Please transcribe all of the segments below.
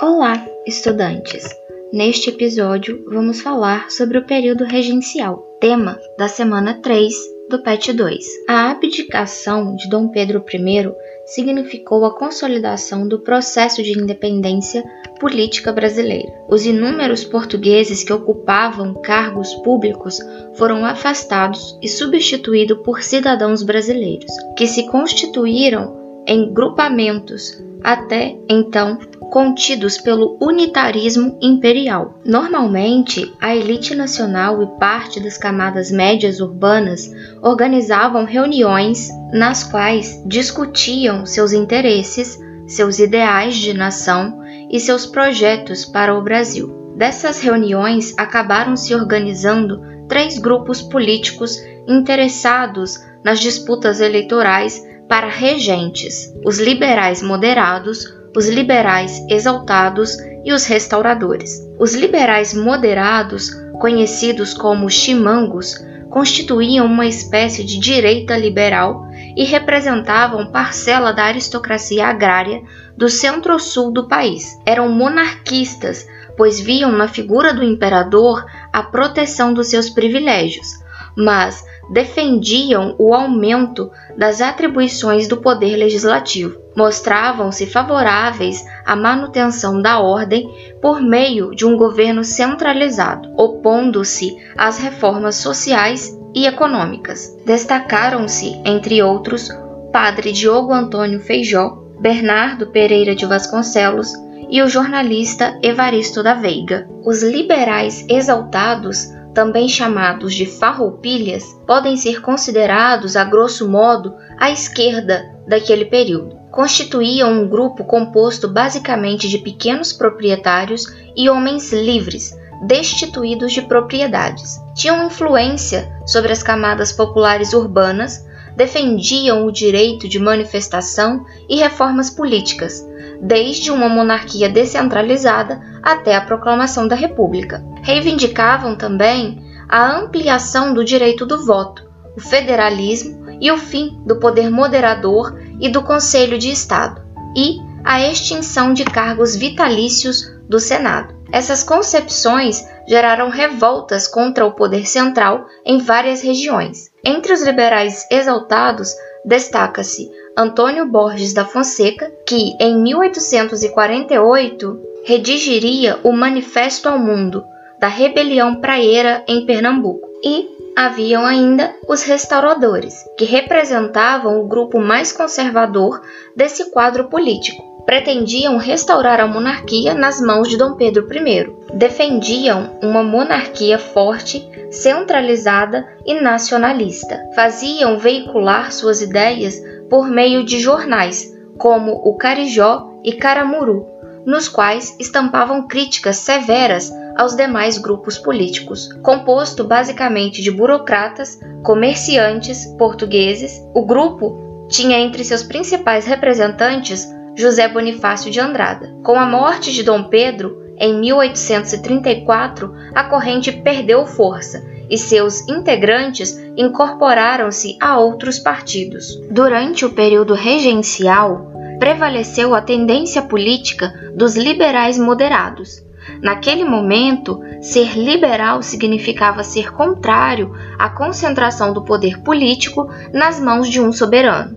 Olá, estudantes! Neste episódio, vamos falar sobre o período regencial, tema da semana 3 do PET 2. A abdicação de Dom Pedro I significou a consolidação do processo de independência política brasileira. Os inúmeros portugueses que ocupavam cargos públicos foram afastados e substituídos por cidadãos brasileiros, que se constituíram em grupamentos até então contidos pelo unitarismo imperial. Normalmente, a elite nacional e parte das camadas médias urbanas organizavam reuniões nas quais discutiam seus interesses, seus ideais de nação e seus projetos para o Brasil. Dessas reuniões acabaram se organizando três grupos políticos interessados nas disputas eleitorais para regentes: os liberais moderados, os liberais exaltados e os restauradores. Os liberais moderados, conhecidos como chimangos, constituíam uma espécie de direita liberal e representavam parcela da aristocracia agrária do centro-sul do país. Eram monarquistas, pois viam na figura do imperador a proteção dos seus privilégios, mas defendiam o aumento das atribuições do poder legislativo. Mostravam-se favoráveis à manutenção da ordem por meio de um governo centralizado, opondo-se às reformas sociais e econômicas. Destacaram-se, entre outros, Padre Diogo Antônio Feijó, Bernardo Pereira de Vasconcelos e o jornalista Evaristo da Veiga. Os liberais exaltados também chamados de farroupilhas, podem ser considerados, a grosso modo, a esquerda daquele período. Constituíam um grupo composto basicamente de pequenos proprietários e homens livres, destituídos de propriedades. Tinham influência sobre as camadas populares urbanas, defendiam o direito de manifestação e reformas políticas, desde uma monarquia descentralizada até a proclamação da República. Reivindicavam também a ampliação do direito do voto, o federalismo e o fim do poder moderador e do Conselho de Estado, e a extinção de cargos vitalícios do Senado. Essas concepções geraram revoltas contra o poder central em várias regiões. Entre os liberais exaltados, destaca-se Antônio Borges da Fonseca, que em 1848 redigiria o Manifesto ao Mundo da Rebelião Praieira em Pernambuco. E haviam ainda os restauradores, que representavam o grupo mais conservador desse quadro político. Pretendiam restaurar a monarquia nas mãos de Dom Pedro I. Defendiam uma monarquia forte, centralizada e nacionalista. Faziam veicular suas ideias por meio de jornais, como o Carijó e Caramuru, nos quais estampavam críticas severas aos demais grupos políticos. Composto basicamente de burocratas, comerciantes, portugueses, o grupo tinha entre seus principais representantes José Bonifácio de Andrada. Com a morte de Dom Pedro, em 1834, a corrente perdeu força e seus integrantes incorporaram-se a outros partidos. Durante o período regencial, prevaleceu a tendência política dos liberais moderados. Naquele momento, ser liberal significava ser contrário à concentração do poder político nas mãos de um soberano.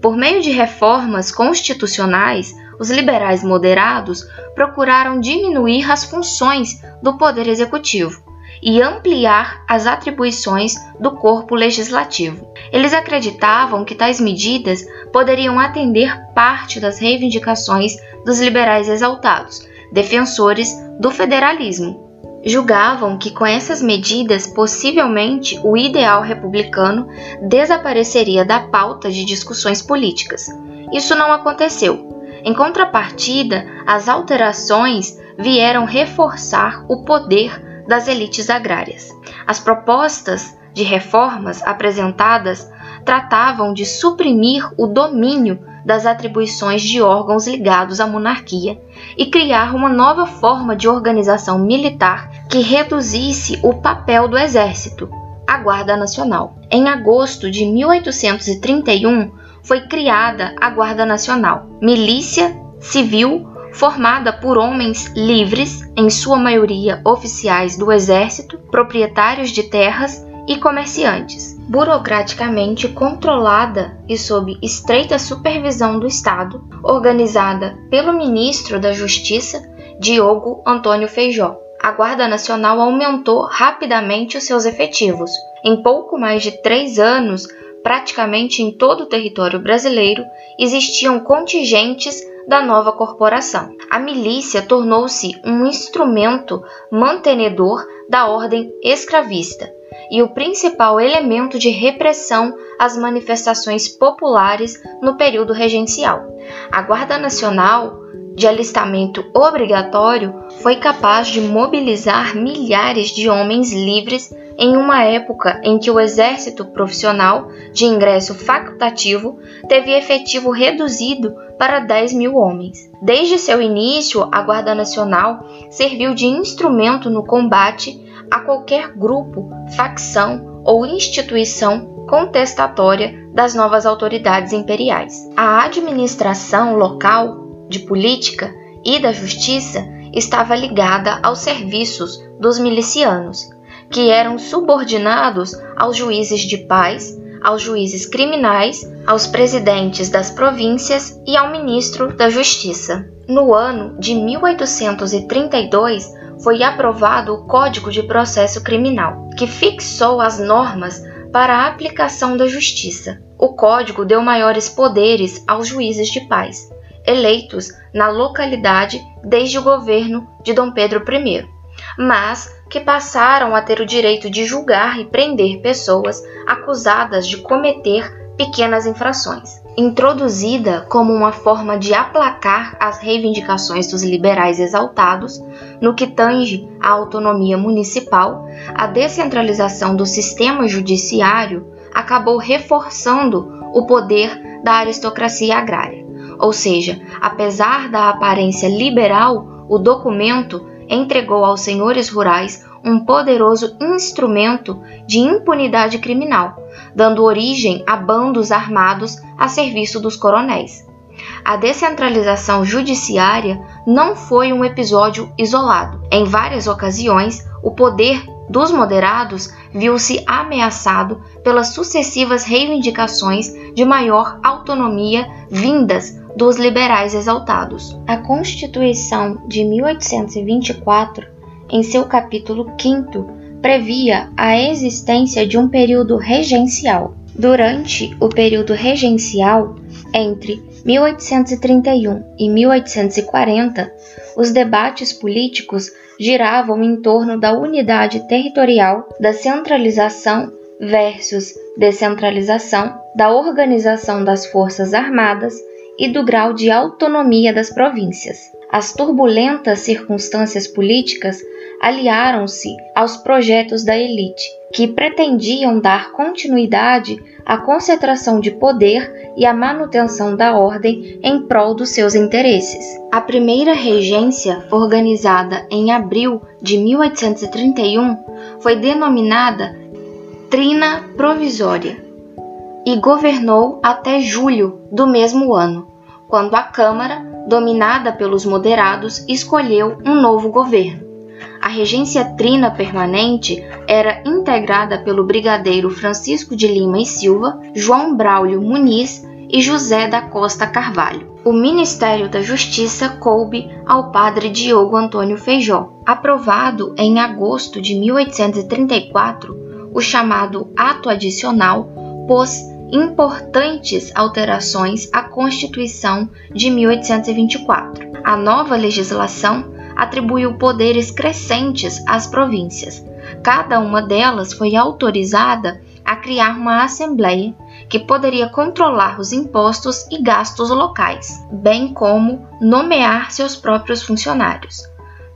Por meio de reformas constitucionais, os liberais moderados procuraram diminuir as funções do poder executivo e ampliar as atribuições do corpo legislativo. Eles acreditavam que tais medidas poderiam atender parte das reivindicações dos liberais exaltados, defensores do federalismo. Julgavam que com essas medidas possivelmente o ideal republicano desapareceria da pauta de discussões políticas. Isso não aconteceu. Em contrapartida, as alterações vieram reforçar o poder das elites agrárias. As propostas de reformas apresentadas tratavam de suprimir o domínio das atribuições de órgãos ligados à monarquia e criar uma nova forma de organização militar que reduzisse o papel do exército, a Guarda Nacional. Em agosto de 1831 foi criada a Guarda Nacional, milícia civil formada por homens livres, em sua maioria oficiais do exército, proprietários de terras e comerciantes, burocraticamente controlada e sob estreita supervisão do Estado, organizada pelo ministro da Justiça, Diogo Antônio Feijó. A Guarda Nacional aumentou rapidamente os seus efetivos. Em pouco mais de três anos, praticamente em todo o território brasileiro, existiam contingentes da nova corporação. A milícia tornou-se um instrumento mantenedor da ordem escravista e o principal elemento de repressão às manifestações populares no período regencial. A Guarda Nacional, de alistamento obrigatório, foi capaz de mobilizar milhares de homens livres em uma época em que o exército profissional de ingresso facultativo teve efetivo reduzido para 10 mil homens. Desde seu início, a Guarda Nacional serviu de instrumento no combate a qualquer grupo, facção ou instituição contestatória das novas autoridades imperiais. A administração local de política e da justiça estava ligada aos serviços dos milicianos, que eram subordinados aos juízes de paz, aos juízes criminais, aos presidentes das províncias e ao ministro da Justiça. No ano de 1832, foi aprovado o Código de Processo Criminal, que fixou as normas para a aplicação da justiça. O código deu maiores poderes aos juízes de paz, eleitos na localidade desde o governo de Dom Pedro I, mas que passaram a ter o direito de julgar e prender pessoas acusadas de cometer pequenas infrações. Introduzida como uma forma de aplacar as reivindicações dos liberais exaltados, no que tange à autonomia municipal, a descentralização do sistema judiciário acabou reforçando o poder da aristocracia agrária. Ou seja, apesar da aparência liberal, o documento entregou aos senhores rurais um poderoso instrumento de impunidade criminal, dando origem a bandos armados a serviço dos coronéis. A descentralização judiciária não foi um episódio isolado. Em várias ocasiões, o poder dos moderados viu-se ameaçado pelas sucessivas reivindicações de maior autonomia vindas dos liberais exaltados. A Constituição de 1824 em seu capítulo 5, previa a existência de um período regencial. Durante o período regencial, entre 1831 e 1840, os debates políticos giravam em torno da unidade territorial, da centralização versus descentralização, da organização das forças armadas e do grau de autonomia das províncias. As turbulentas circunstâncias políticas aliaram-se aos projetos da elite, que pretendiam dar continuidade à concentração de poder e à manutenção da ordem em prol dos seus interesses. A primeira regência, organizada em abril de 1831, foi denominada Trina Provisória e governou até julho do mesmo ano, quando a Câmara, dominada pelos moderados, escolheu um novo governo. A regência trina permanente era integrada pelo brigadeiro Francisco de Lima e Silva, João Braulio Muniz e José da Costa Carvalho. O Ministério da Justiça coube ao padre Diogo Antônio Feijó. Aprovado em agosto de 1834, o chamado Ato Adicional pôs importantes alterações à Constituição de 1824. A nova legislação atribuiu poderes crescentes às províncias. Cada uma delas foi autorizada a criar uma assembleia que poderia controlar os impostos e gastos locais, bem como nomear seus próprios funcionários.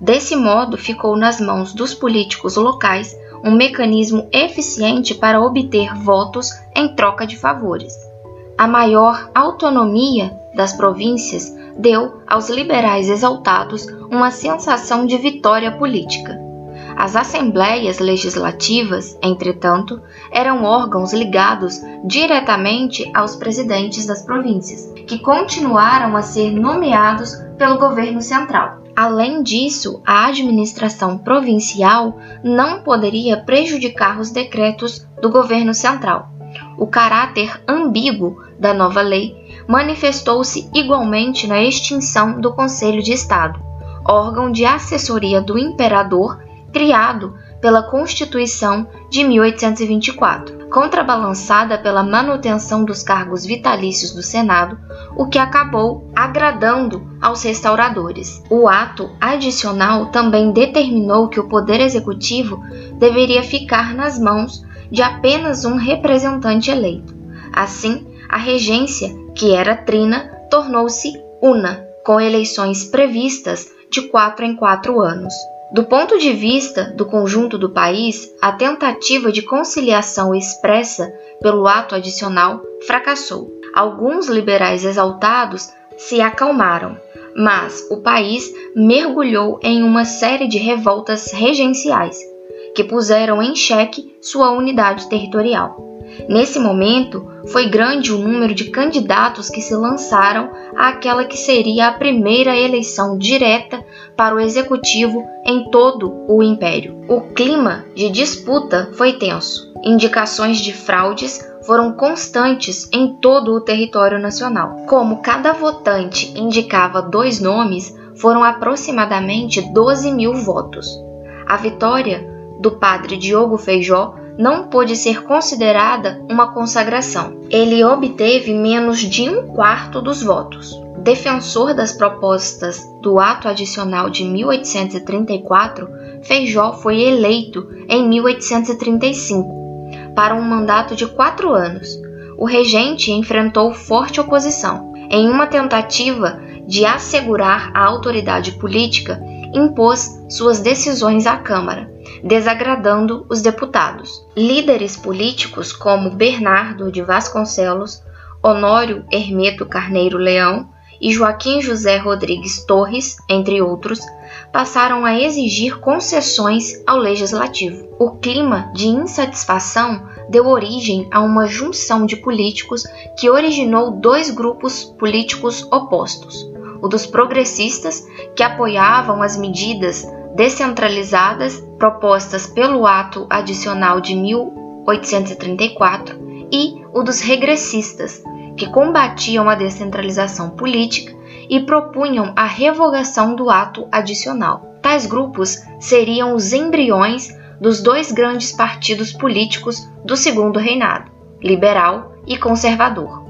Desse modo, ficou nas mãos dos políticos locais um mecanismo eficiente para obter votos em troca de favores. A maior autonomia das províncias deu aos liberais exaltados uma sensação de vitória política. As assembleias legislativas, entretanto, eram órgãos ligados diretamente aos presidentes das províncias, que continuaram a ser nomeados pelo governo central. Além disso, a administração provincial não poderia prejudicar os decretos do governo central. O caráter ambíguo da nova lei manifestou-se igualmente na extinção do Conselho de Estado, órgão de assessoria do imperador criado pela Constituição de 1824, contrabalançada pela manutenção dos cargos vitalícios do Senado, o que acabou agradando aos restauradores. O ato adicional também determinou que o Poder Executivo deveria ficar nas mãos de apenas um representante eleito. Assim, a regência, que era trina, tornou-se una, com eleições previstas de quatro em quatro anos. Do ponto de vista do conjunto do país, a tentativa de conciliação expressa pelo ato adicional fracassou. Alguns liberais exaltados se acalmaram, mas o país mergulhou em uma série de revoltas regenciais que puseram em xeque sua unidade territorial. Nesse momento, foi grande o número de candidatos que se lançaram àquela que seria a primeira eleição direta para o executivo em todo o império. O clima de disputa foi tenso. Indicações de fraudes foram constantes em todo o território nacional. Como cada votante indicava dois nomes, foram aproximadamente 12 mil votos. A vitória do padre Diogo Feijó não pôde ser considerada uma consagração. Ele obteve menos de um quarto dos votos. Defensor das propostas do ato adicional de 1834, Feijó foi eleito em 1835 para um mandato de quatro anos. O regente enfrentou forte oposição. Em uma tentativa de assegurar a autoridade política, impôs suas decisões à Câmara, desagradando os deputados. Líderes políticos como Bernardo de Vasconcelos, Honório Hermeto Carneiro Leão e Joaquim José Rodrigues Torres, entre outros, passaram a exigir concessões ao legislativo. O clima de insatisfação deu origem a uma junção de políticos que originou dois grupos políticos opostos: o dos progressistas, que apoiavam as medidas descentralizadas propostas pelo Ato Adicional de 1834, e o dos regressistas, que combatiam a descentralização política e propunham a revogação do ato adicional. Tais grupos seriam os embriões dos dois grandes partidos políticos do Segundo Reinado, liberal e conservador.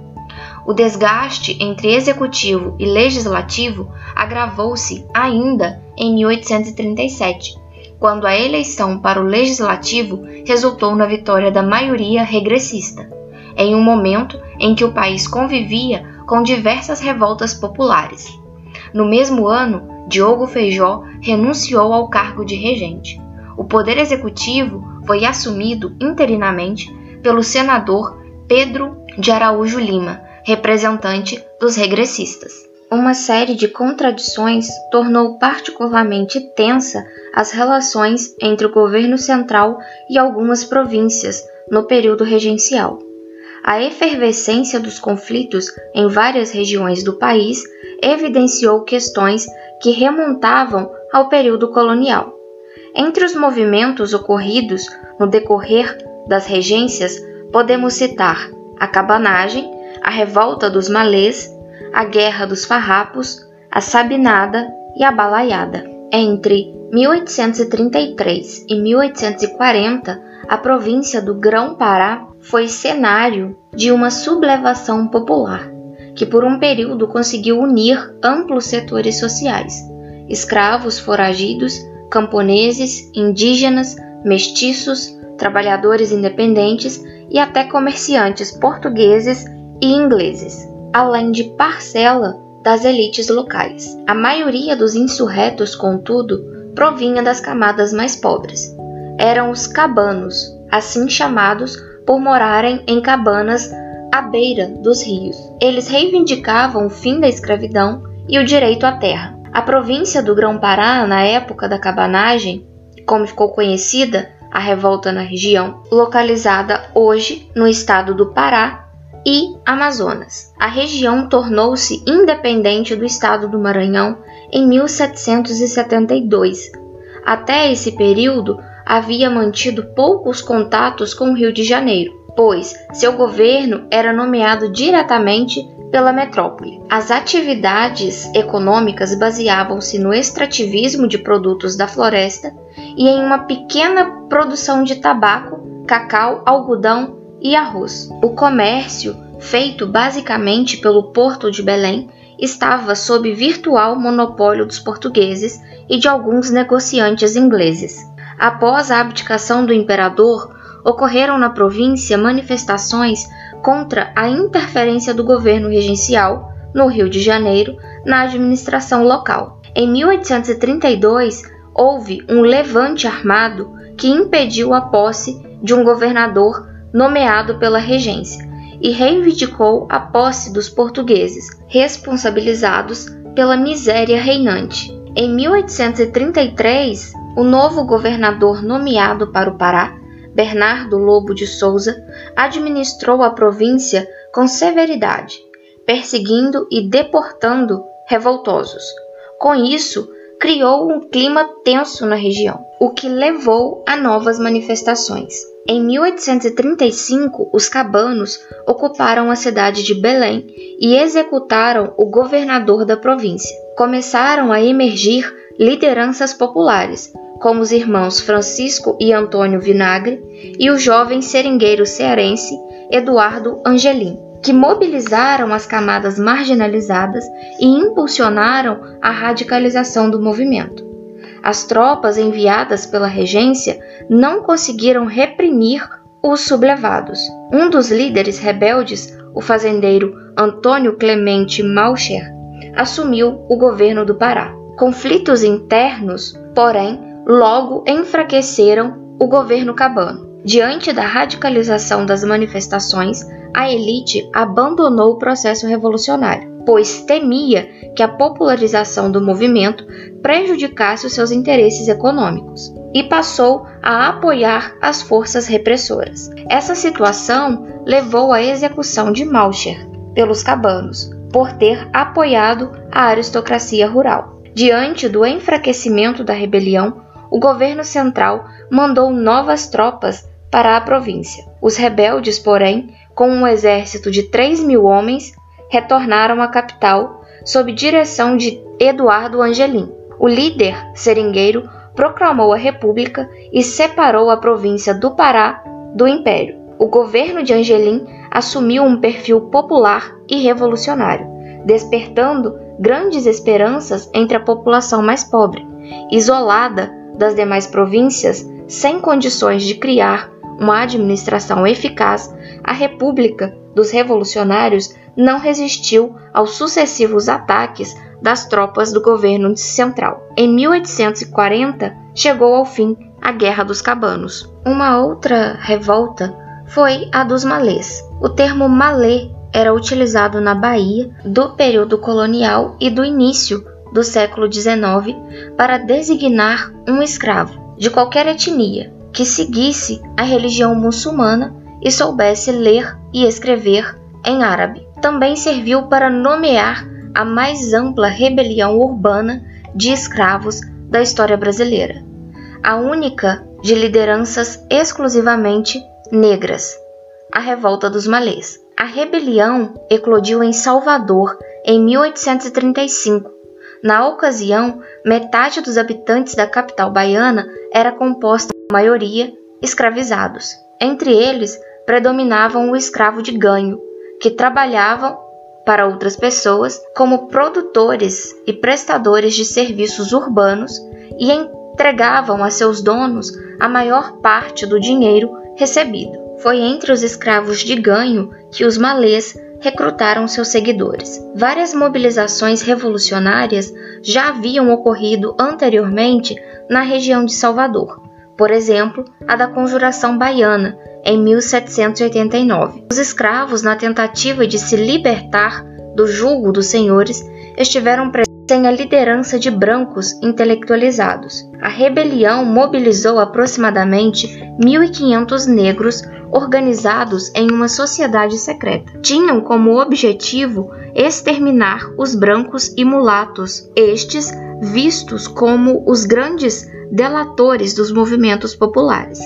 O desgaste entre executivo e legislativo agravou-se ainda em 1837, quando a eleição para o legislativo resultou na vitória da maioria regressista, em um momento em que o país convivia com diversas revoltas populares. No mesmo ano, Diogo Feijó renunciou ao cargo de regente. O poder executivo foi assumido interinamente pelo senador Pedro de Araújo Lima, representante dos regressistas. Uma série de contradições tornou particularmente tensa as relações entre o governo central e algumas províncias no período regencial. A efervescência dos conflitos em várias regiões do país evidenciou questões que remontavam ao período colonial. Entre os movimentos ocorridos no decorrer das regências, podemos citar a cabanagem, a revolta dos malês, a guerra dos farrapos, a sabinada e a balaiada. Entre 1833 e 1840, a província do Grão-Pará foi cenário de uma sublevação popular, que por um período conseguiu unir amplos setores sociais: escravos foragidos, camponeses, indígenas, mestiços, trabalhadores independentes e até comerciantes portugueses e ingleses, além de parcela das elites locais. A maioria dos insurretos, contudo, provinha das camadas mais pobres. Eram os cabanos, assim chamados por morarem em cabanas à beira dos rios. Eles reivindicavam o fim da escravidão e o direito à terra. A província do Grão-Pará, na época da cabanagem, como ficou conhecida a revolta na região, localizada hoje no estado do Pará e Amazonas. A região tornou-se independente do estado do Maranhão em 1772. Até esse período, havia mantido poucos contatos com o Rio de Janeiro, pois seu governo era nomeado diretamente pela metrópole. As atividades econômicas baseavam-se no extrativismo de produtos da floresta e em uma pequena produção de tabaco, cacau, algodão e arroz. O comércio, feito basicamente pelo Porto de Belém, estava sob virtual monopólio dos portugueses e de alguns negociantes ingleses. Após a abdicação do imperador, ocorreram na província manifestações contra a interferência do governo regencial, no Rio de Janeiro, na administração local. Em 1832, houve um levante armado que impediu a posse de um governador nomeado pela regência e reivindicou a posse dos portugueses, responsabilizados pela miséria reinante. Em 1833, o novo governador nomeado para o Pará, Bernardo Lobo de Souza, administrou a província com severidade, perseguindo e deportando revoltosos. Com isso, criou um clima tenso na região, o que levou a novas manifestações. Em 1835, os cabanos ocuparam a cidade de Belém e executaram o governador da província. Começaram a emergir lideranças populares, como os irmãos Francisco e Antônio Vinagre e o jovem seringueiro cearense Eduardo Angelim, que mobilizaram as camadas marginalizadas e impulsionaram a radicalização do movimento. As tropas enviadas pela regência não conseguiram reprimir os sublevados. Um dos líderes rebeldes, o fazendeiro Antônio Clemente Malcher, assumiu o governo do Pará. Conflitos internos, porém, logo enfraqueceram o governo cabano. Diante da radicalização das manifestações, a elite abandonou o processo revolucionário, pois temia que a popularização do movimento prejudicasse os seus interesses econômicos, e passou a apoiar as forças repressoras. Essa situação levou à execução de Malcher pelos cabanos, por ter apoiado a aristocracia rural. Diante do enfraquecimento da rebelião, o governo central mandou novas tropas para a província. Os rebeldes, porém, com um exército de 3 mil homens, retornaram à capital sob direção de Eduardo Angelim. O líder seringueiro proclamou a república e separou a província do Pará do império. O governo de Angelim assumiu um perfil popular e revolucionário, despertando grandes esperanças entre a população mais pobre, isolada das demais províncias, sem condições de criar uma administração eficaz, a República dos Revolucionários não resistiu aos sucessivos ataques das tropas do governo central. Em 1840, chegou ao fim a Guerra dos Cabanos. Uma outra revolta foi a dos malês. O termo malê era utilizado na Bahia do período colonial e do início do século XIX para designar um escravo de qualquer etnia que seguisse a religião muçulmana e soubesse ler e escrever em árabe. Também serviu para nomear a mais ampla rebelião urbana de escravos da história brasileira, a única de lideranças exclusivamente negras, a Revolta dos Malês. A rebelião eclodiu em Salvador em 1835 na ocasião, metade dos habitantes da capital baiana era composta, por maioria, escravizados. Entre eles, predominavam o escravo de ganho, que trabalhavam para outras pessoas como produtores e prestadores de serviços urbanos e entregavam a seus donos a maior parte do dinheiro recebido. Foi entre os escravos de ganho que os malês recrutaram seus seguidores. Várias mobilizações revolucionárias já haviam ocorrido anteriormente na região de Salvador, por exemplo, a da Conjuração Baiana, em 1789. Os escravos, na tentativa de se libertar do jugo dos senhores, estiveram presentes sem a liderança de brancos intelectualizados. A rebelião mobilizou aproximadamente 1.500 negros organizados em uma sociedade secreta. Tinham como objetivo exterminar os brancos e mulatos, estes vistos como os grandes delatores dos movimentos populares.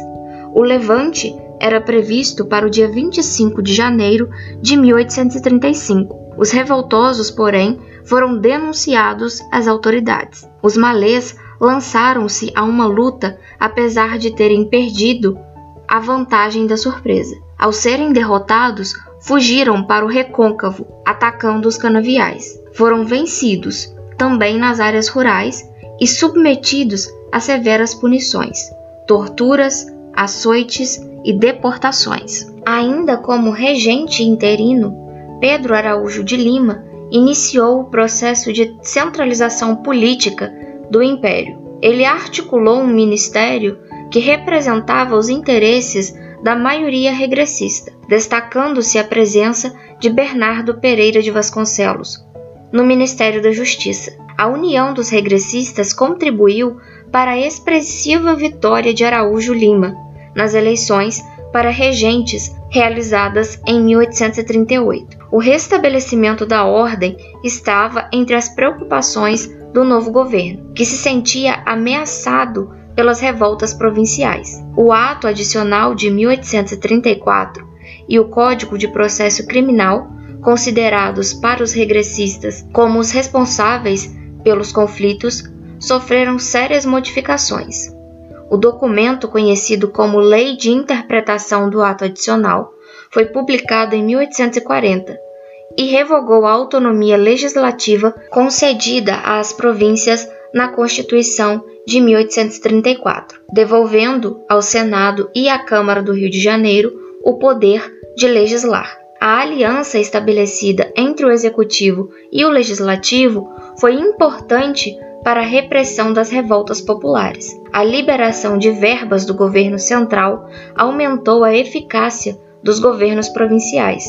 O levante era previsto para o dia 25 de janeiro de 1835. Os revoltosos, porém, foram denunciados às autoridades. Os malês lançaram-se a uma luta apesar de terem perdido a vantagem da surpresa. Ao serem derrotados, fugiram para o recôncavo, atacando os canaviais. Foram vencidos também nas áreas rurais e submetidos a severas punições, torturas, açoites e deportações. Ainda como regente interino, Pedro Araújo de Lima iniciou o processo de centralização política do império. Ele articulou um ministério que representava os interesses da maioria regressista, destacando-se a presença de Bernardo Pereira de Vasconcelos no Ministério da Justiça. A união dos regressistas contribuiu para a expressiva vitória de Araújo Lima nas eleições para regentes realizadas em 1838. O restabelecimento da ordem estava entre as preocupações do novo governo, que se sentia ameaçado pelas revoltas provinciais. O Ato Adicional de 1834 e o Código de Processo Criminal, considerados para os regressistas como os responsáveis pelos conflitos, sofreram sérias modificações. O documento, conhecido como Lei de Interpretação do Ato Adicional, foi publicado em 1840 e revogou a autonomia legislativa concedida às províncias na Constituição de 1834, devolvendo ao Senado e à Câmara do Rio de Janeiro o poder de legislar. A aliança estabelecida entre o Executivo e o Legislativo foi importante para a repressão das revoltas populares. A liberação de verbas do governo central aumentou a eficácia dos governos provinciais,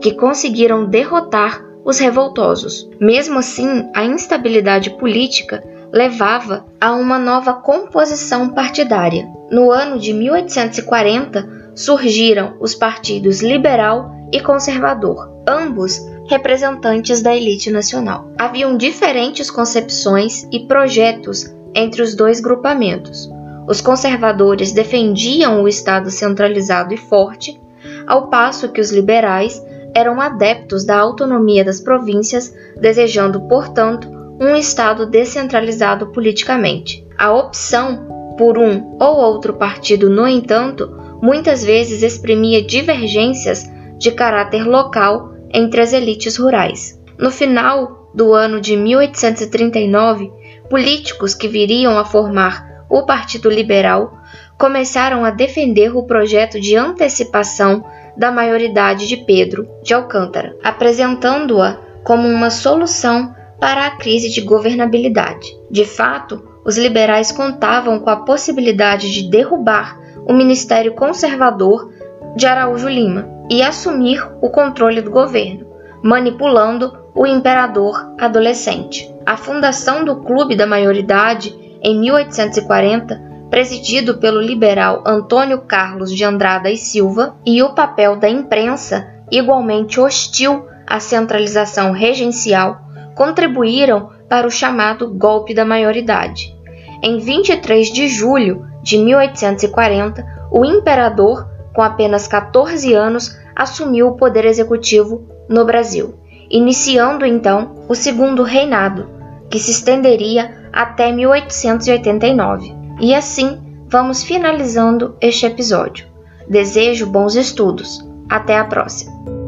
que conseguiram derrotar os revoltosos. Mesmo assim, a instabilidade política levava a uma nova composição partidária. No ano de 1840, surgiram os partidos liberal e conservador, ambos representantes da elite nacional. Haviam diferentes concepções e projetos entre os dois grupamentos. Os conservadores defendiam o Estado centralizado e forte, ao passo que os liberais eram adeptos da autonomia das províncias, desejando, portanto, um Estado descentralizado politicamente. A opção por um ou outro partido, no entanto, muitas vezes exprimia divergências de caráter local entre as elites rurais. No final do ano de 1839, políticos que viriam a formar o Partido Liberal começaram a defender o projeto de antecipação da maioridade de Pedro de Alcântara, apresentando-a como uma solução para a crise de governabilidade. De fato, os liberais contavam com a possibilidade de derrubar o ministério conservador de Araújo Lima e assumir o controle do governo, manipulando o imperador adolescente. A fundação do Clube da Maioridade em 1840, presidido pelo liberal Antônio Carlos de Andrada e Silva, e o papel da imprensa, igualmente hostil à centralização regencial, contribuíram para o chamado golpe da maioridade. Em 23 de julho de 1840, o imperador, com apenas 14 anos, assumiu o poder executivo no Brasil, iniciando então o segundo reinado, que se estenderia até 1889. E assim vamos finalizando este episódio. Desejo bons estudos. Até a próxima!